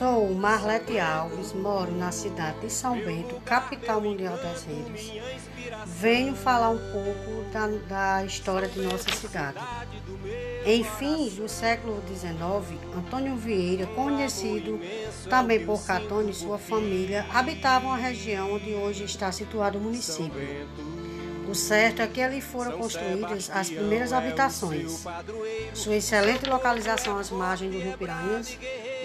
Sou Marlete Alves, moro na cidade de São Bento, capital mundial das redes. Venho falar um pouco da, da história de nossa cidade. Em fins do século XIX, Antônio Vieira, conhecido também por Catone e sua família, habitavam a região onde hoje está situado o município. O certo é que ali foram construídas as primeiras habitações. Sua excelente localização às margens do rio Piranhas,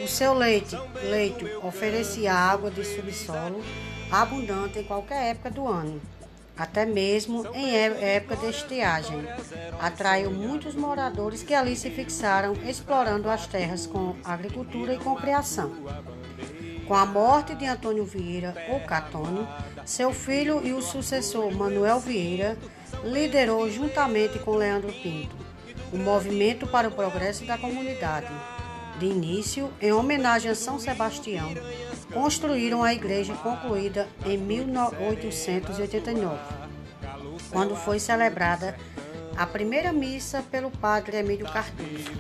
o seu leite, leito oferecia água de subsolo abundante em qualquer época do ano, até mesmo em época de estiagem. Atraiu muitos moradores que ali se fixaram explorando as terras com agricultura e com criação. Com a morte de Antônio Vieira, ou Catone, seu filho e o sucessor Manuel Vieira liderou juntamente com Leandro Pinto o movimento para o progresso da comunidade. De início, em homenagem a São Sebastião, construíram a igreja concluída em 1889, quando foi celebrada a primeira missa pelo padre Emílio Cardoso.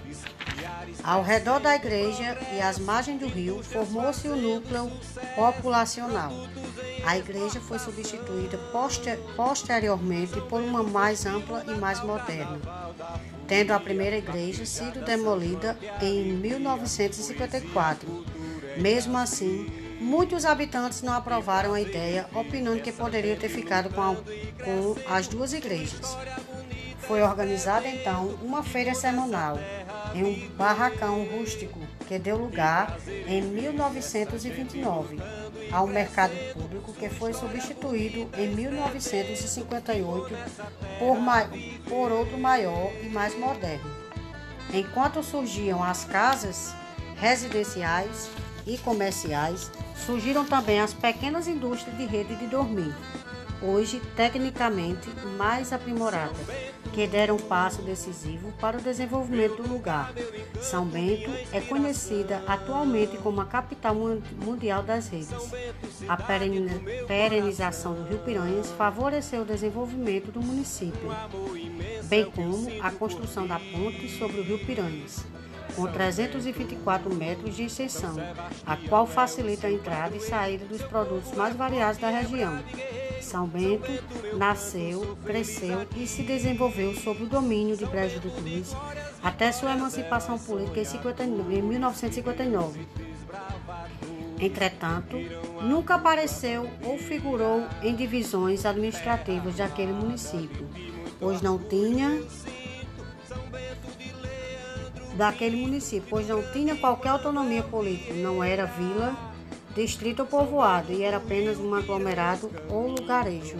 Ao redor da igreja e às margens do rio formou-se o núcleo populacional. A igreja foi substituída poster posteriormente por uma mais ampla e mais moderna, tendo a primeira igreja sido demolida em 1954. Mesmo assim, muitos habitantes não aprovaram a ideia, opinando que poderia ter ficado com, a, com as duas igrejas. Foi organizada então uma feira semanal em um barracão rústico que deu lugar em 1929 ao mercado público que foi substituído em 1958 por, por outro maior e mais moderno. Enquanto surgiam as casas residenciais e comerciais, surgiram também as pequenas indústrias de rede de dormir, hoje tecnicamente mais aprimorada, que deram um passo decisivo para o desenvolvimento do lugar. São Bento é conhecida atualmente como a capital mundial das redes. A perenização do Rio Piranhas favoreceu o desenvolvimento do município, bem como a construção da ponte sobre o Rio Piranhas com 324 metros de extensão, a qual facilita a entrada e saída dos produtos mais variados da região. São Bento nasceu, cresceu e se desenvolveu sob o domínio de Brejo do Cruz até sua emancipação política em, 59, em 1959. Entretanto, nunca apareceu ou figurou em divisões administrativas daquele município, pois não tinha daquele município, pois não tinha qualquer autonomia política, não era vila, distrito ou povoado, e era apenas um aglomerado ou lugarejo.